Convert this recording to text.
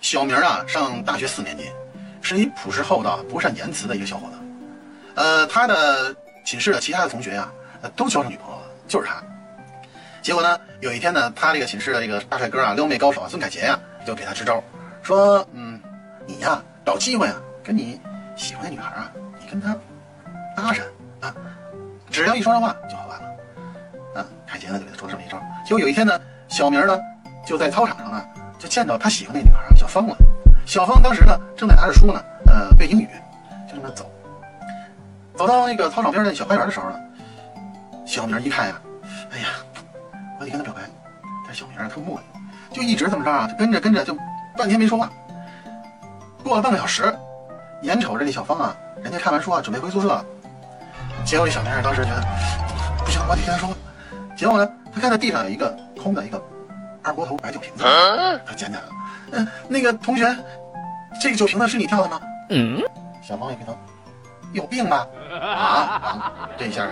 小明啊，上大学四年级，是一朴实厚道、不善言辞的一个小伙子。呃，他的寝室的其他的同学呀、呃都交上女朋友了，就是他。结果呢，有一天呢，他这个寝室的这个大帅哥啊，撩妹高手啊，孙凯杰呀、就给他支招，说，嗯，你呀，找机会啊，跟你喜欢的女孩啊，你跟她搭讪啊，只要一说上话就好办了。啊，凯杰呢就给他说了这么一招。结果有一天呢，小明呢就在操场上呢，就见到他喜欢那女孩小芳了。小芳当时呢正在拿着书呢，呃，背英语，就这么走。走到那个操场边的小花园的时候呢，小明一看呀，哎呀，我得跟她表白。但小明啊特磨叽，就一直这么着啊，就跟着跟着就半天没说话。过了半个小时，眼瞅着这小芳啊，人家看完书啊，准备回宿舍了。结果这小明啊当时觉得 不行，我得跟她说话。结果呢，他看到地上有一个空的一个二锅头白酒瓶子，他捡起来了。嗯、那个同学，这个酒瓶子是你跳的吗？嗯，小猫一回头，有病吧？啊啊！这一下！